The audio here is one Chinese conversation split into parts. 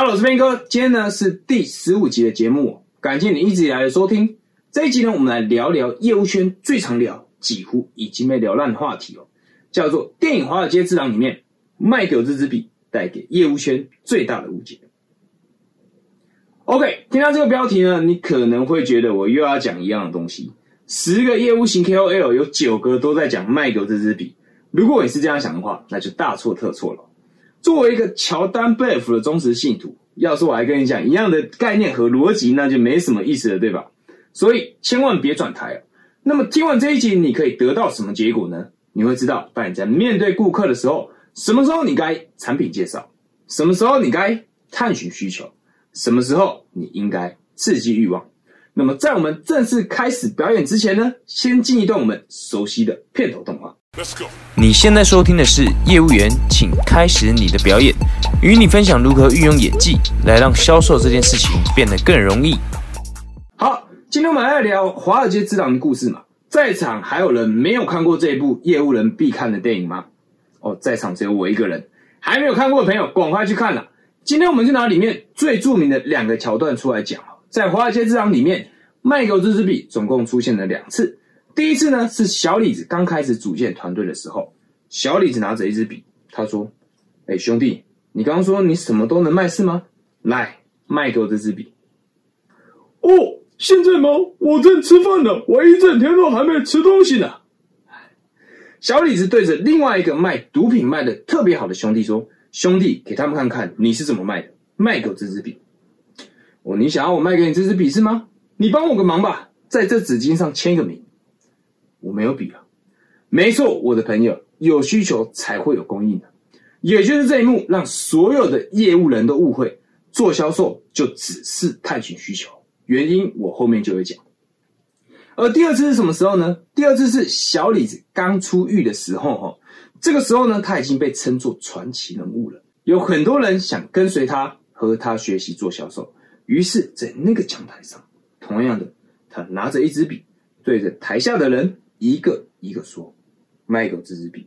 好我是斌哥，今天呢是第十五集的节目，感谢你一直以来的收听。这一集呢，我们来聊聊业务圈最常聊、几乎已经被聊烂的话题哦，叫做电影《华尔街之狼》里面卖狗这支笔带给业务圈最大的误解。OK，听到这个标题呢，你可能会觉得我又要讲一样的东西。十个业务型 KOL 有九个都在讲卖狗这支笔，如果你是这样想的话，那就大错特错了。作为一个乔丹贝尔福的忠实信徒，要是我还跟你讲一样的概念和逻辑，那就没什么意思了，对吧？所以千万别转台哦。那么听完这一集，你可以得到什么结果呢？你会知道，当你在面对顾客的时候，什么时候你该产品介绍，什么时候你该探寻需求，什么时候你应该刺激欲望。那么在我们正式开始表演之前呢，先进一段我们熟悉的片头动画。你现在收听的是业务员，请开始你的表演，与你分享如何运用演技来让销售这件事情变得更容易。好，今天我们来聊《华尔街之狼》的故事嘛。在场还有人没有看过这一部业务人必看的电影吗？哦，在场只有我一个人，还没有看过的朋友，赶快去看了。今天我们就拿里面最著名的两个桥段出来讲在《华尔街之狼》里面，麦狗这支笔总共出现了两次。第一次呢，是小李子刚开始组建团队的时候，小李子拿着一支笔，他说：“哎，兄弟，你刚刚说你什么都能卖是吗？来，卖给我这支笔。”哦，现在吗？我正吃饭呢，我一整天都还没吃东西呢。小李子对着另外一个卖毒品卖的特别好的兄弟说：“兄弟，给他们看看你是怎么卖的，卖给我这支笔。”哦，你想要我卖给你这支笔是吗？你帮我个忙吧，在这纸巾上签个名。我没有笔了，没错，我的朋友，有需求才会有供应的，也就是这一幕，让所有的业务人都误会，做销售就只是探寻需求，原因我后面就会讲。而第二次是什么时候呢？第二次是小李子刚出狱的时候，哈，这个时候呢，他已经被称作传奇人物了，有很多人想跟随他和他学习做销售，于是，在那个讲台上，同样的，他拿着一支笔，对着台下的人。一个一个说，卖给这支笔，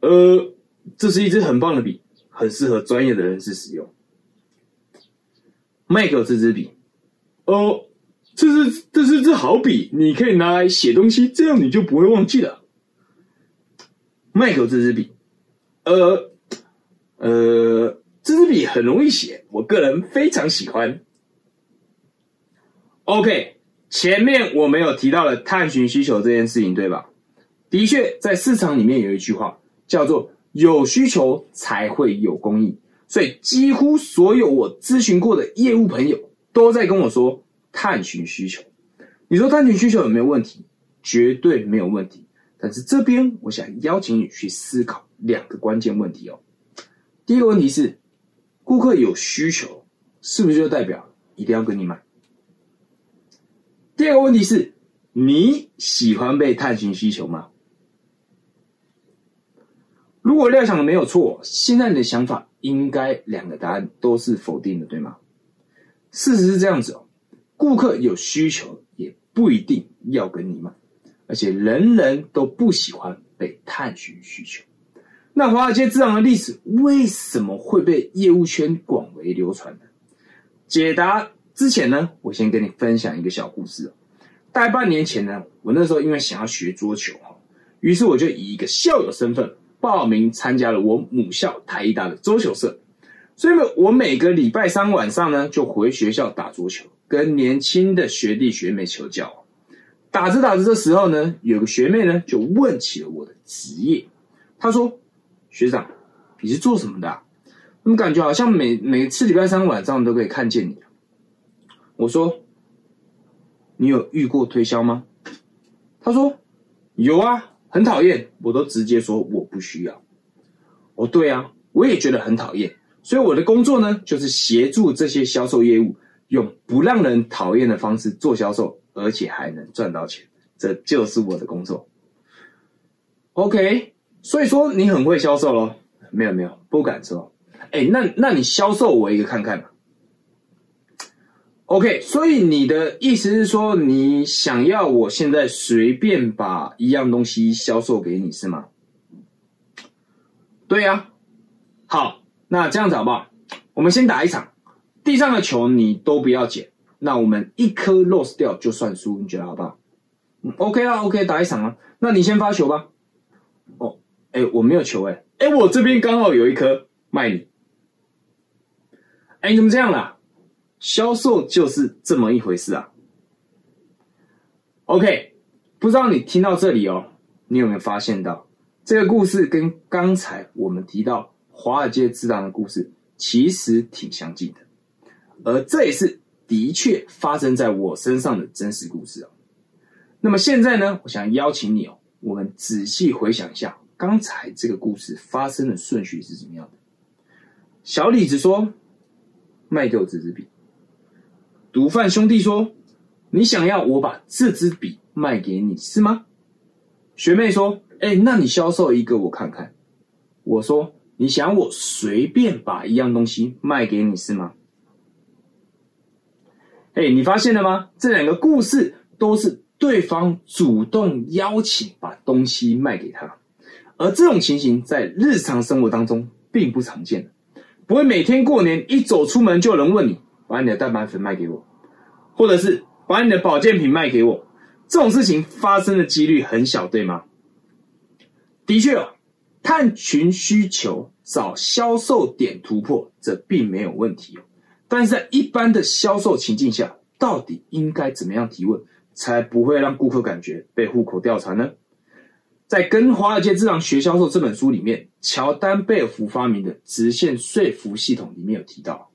呃，这是一支很棒的笔，很适合专业的人士使用。卖给这支笔，哦，这是这是支好笔，你可以拿来写东西，这样你就不会忘记了。卖给这支笔，呃呃，这支笔很容易写，我个人非常喜欢。OK。前面我们有提到了探寻需求这件事情，对吧？的确，在市场里面有一句话叫做“有需求才会有供应”，所以几乎所有我咨询过的业务朋友都在跟我说探寻需求。你说探寻需求有没有问题？绝对没有问题。但是这边我想邀请你去思考两个关键问题哦。第一个问题是，顾客有需求，是不是就代表一定要跟你买？第二个问题是，你喜欢被探寻需求吗？如果料想的没有错，现在你的想法应该两个答案都是否定的，对吗？事实是这样子哦，顾客有需求也不一定要跟你买，而且人人都不喜欢被探寻需求。那华尔街之狼的历史为什么会被业务圈广为流传呢？解答。之前呢，我先跟你分享一个小故事。大概半年前呢，我那时候因为想要学桌球哈，于是我就以一个校友身份报名参加了我母校台艺大的桌球社。所以呢，我每个礼拜三晚上呢，就回学校打桌球，跟年轻的学弟学妹求教。打着打着，的时候呢，有个学妹呢就问起了我的职业。她说：“学长，你是做什么的？怎么感觉好像每每次礼拜三晚上都可以看见你？”我说：“你有遇过推销吗？”他说：“有啊，很讨厌，我都直接说我不需要。”哦，对啊，我也觉得很讨厌，所以我的工作呢，就是协助这些销售业务，用不让人讨厌的方式做销售，而且还能赚到钱，这就是我的工作。OK，所以说你很会销售咯？没有没有，不敢说。哎，那那你销售我一个看看 OK，所以你的意思是说，你想要我现在随便把一样东西销售给你是吗？对呀，好，那这样子好不好？我们先打一场，地上的球你都不要捡，那我们一颗 loss 掉就算输，你觉得好不好？，OK 啊，OK，打一场啊。那你先发球吧。哦，哎，我没有球哎，哎，我这边刚好有一颗卖你。哎，你怎么这样啦？销售就是这么一回事啊。OK，不知道你听到这里哦，你有没有发现到这个故事跟刚才我们提到华尔街之狼的故事其实挺相近的，而这也是的确发生在我身上的真实故事哦。那么现在呢，我想邀请你哦，我们仔细回想一下刚才这个故事发生的顺序是怎么样的。小李子说。卖给我这支笔。毒贩兄弟说：“你想要我把这支笔卖给你是吗？”学妹说：“哎，那你销售一个我看看。”我说：“你想我随便把一样东西卖给你是吗？”哎，你发现了吗？这两个故事都是对方主动邀请把东西卖给他，而这种情形在日常生活当中并不常见。不会每天过年一走出门就有人问你，把你的蛋白粉卖给我，或者是把你的保健品卖给我，这种事情发生的几率很小，对吗？的确哦，探寻需求找销售点突破，这并没有问题哦。但是在一般的销售情境下，到底应该怎么样提问，才不会让顾客感觉被户口调查呢？在《跟华尔街之狼学销售》这本书里面，乔丹贝尔福发明的直线说服系统里面有提到，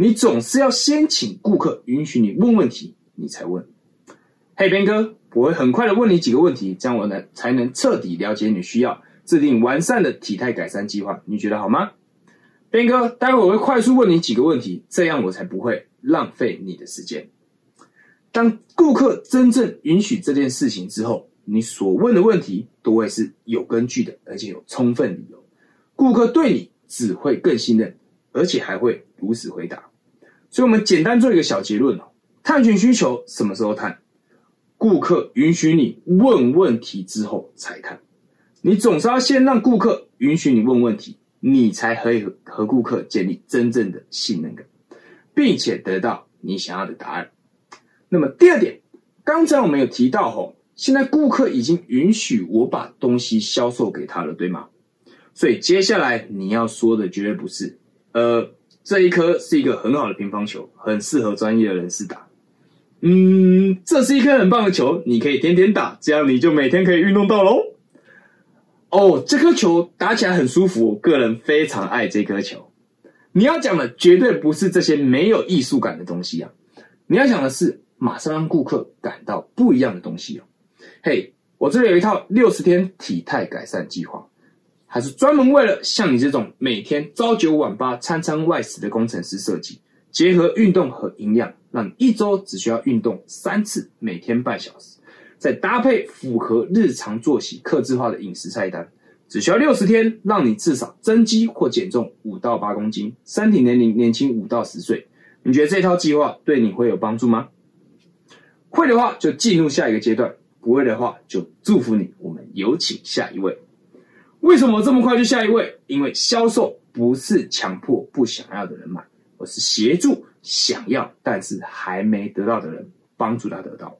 你总是要先请顾客允许你问问题，你才问。嘿，边哥，我会很快的问你几个问题，这样我呢才能彻底了解你需要，制定完善的体态改善计划。你觉得好吗？边哥，待会我会快速问你几个问题，这样我才不会浪费你的时间。当顾客真正允许这件事情之后。你所问的问题都会是有根据的，而且有充分理由，顾客对你只会更信任，而且还会如实回答。所以，我们简单做一个小结论哦：探寻需求什么时候探？顾客允许你问问题之后才探。你总是要先让顾客允许你问问题，你才可以和顾客建立真正的信任感，并且得到你想要的答案。那么，第二点，刚才我们有提到吼。现在顾客已经允许我把东西销售给他了，对吗？所以接下来你要说的绝对不是，呃，这一颗是一个很好的乒乓球，很适合专业的人士打。嗯，这是一颗很棒的球，你可以天天打，这样你就每天可以运动到喽。哦，这颗球打起来很舒服，我个人非常爱这颗球。你要讲的绝对不是这些没有艺术感的东西啊，你要讲的是马上让顾客感到不一样的东西哦。嘿，我这里有一套六十天体态改善计划，还是专门为了像你这种每天朝九晚八、餐餐外食的工程师设计。结合运动和营养，让你一周只需要运动三次，每天半小时，再搭配符合日常作息、克制化的饮食菜单，只需要六十天，让你至少增肌或减重五到八公斤，身体年龄年轻五到十岁。你觉得这套计划对你会有帮助吗？会的话，就进入下一个阶段。不会的话，就祝福你。我们有请下一位。为什么这么快就下一位？因为销售不是强迫不想要的人买，而是协助想要但是还没得到的人，帮助他得到。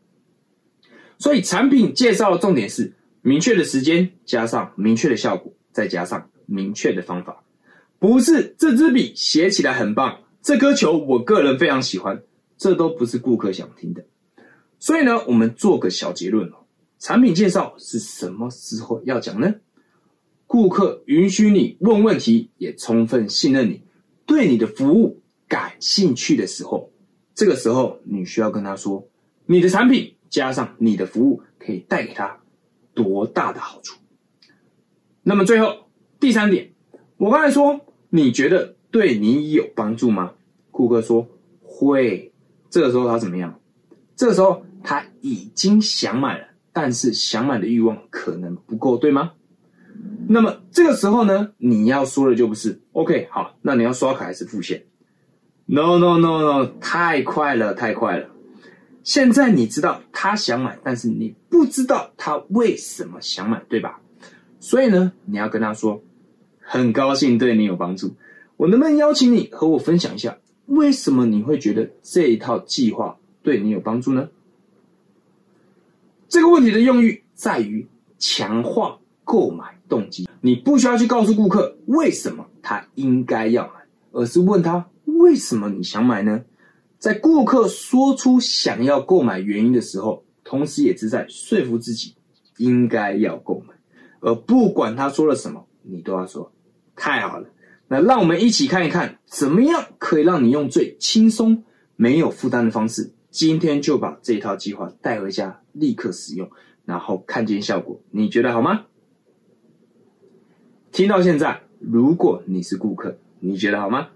所以产品介绍的重点是明确的时间，加上明确的效果，再加上明确的方法。不是这支笔写起来很棒，这颗球我个人非常喜欢，这都不是顾客想听的。所以呢，我们做个小结论哦。产品介绍是什么时候要讲呢？顾客允许你问问题，也充分信任你，对你的服务感兴趣的时候，这个时候你需要跟他说，你的产品加上你的服务可以带给他多大的好处。那么最后第三点，我刚才说，你觉得对你有帮助吗？顾客说会。这个时候他怎么样？这个时候。他已经想买了，但是想买的欲望可能不够，对吗？那么这个时候呢，你要说的就不是 OK，好，那你要刷卡还是付现？No No No No，太快了，太快了！现在你知道他想买，但是你不知道他为什么想买，对吧？所以呢，你要跟他说，很高兴对你有帮助，我能不能邀请你和我分享一下为什么你会觉得这一套计划对你有帮助呢？这个问题的用意在于强化购买动机。你不需要去告诉顾客为什么他应该要买，而是问他为什么你想买呢？在顾客说出想要购买原因的时候，同时也是在说服自己应该要购买，而不管他说了什么，你都要说太好了。那让我们一起看一看，怎么样可以让你用最轻松、没有负担的方式，今天就把这套计划带回家，立刻使用，然后看见效果。你觉得好吗？听到现在，如果你是顾客，你觉得好吗？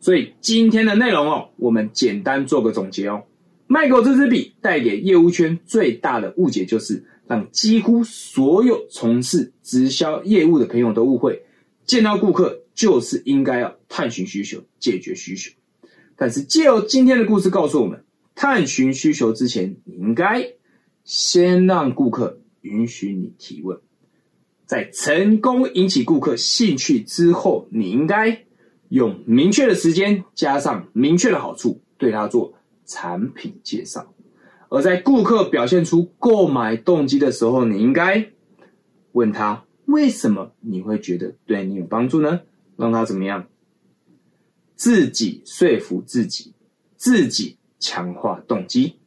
所以今天的内容哦，我们简单做个总结哦。卖狗这支笔带给业务圈最大的误解，就是让几乎所有从事直销业务的朋友都误会。见到顾客就是应该要探寻需求、解决需求，但是借由今天的故事告诉我们，探寻需求之前，你应该先让顾客允许你提问，在成功引起顾客兴趣之后，你应该用明确的时间加上明确的好处，对他做产品介绍，而在顾客表现出购买动机的时候，你应该问他。为什么你会觉得对你有帮助呢？让他怎么样？自己说服自己，自己强化动机。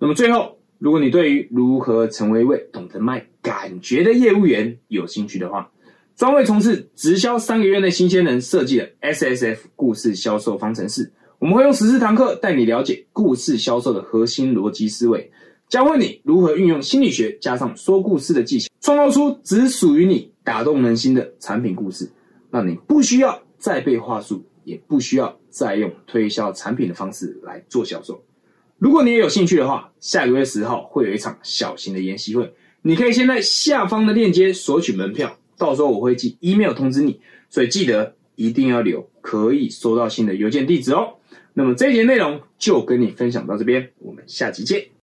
那么最后，如果你对于如何成为一位懂得卖感觉的业务员有兴趣的话，专为从事直销三个月内新鲜人设计的 S S F 故事销售方程式，我们会用十四堂课带你了解故事销售的核心逻辑思维。教会你如何运用心理学加上说故事的技巧，创造出只属于你打动人心的产品故事，让你不需要再背话术，也不需要再用推销产品的方式来做销售。如果你也有兴趣的话，下个月十号会有一场小型的研习会，你可以先在下方的链接索取门票，到时候我会寄 email 通知你，所以记得一定要留可以收到新的邮件地址哦。那么这一节内容就跟你分享到这边，我们下期见。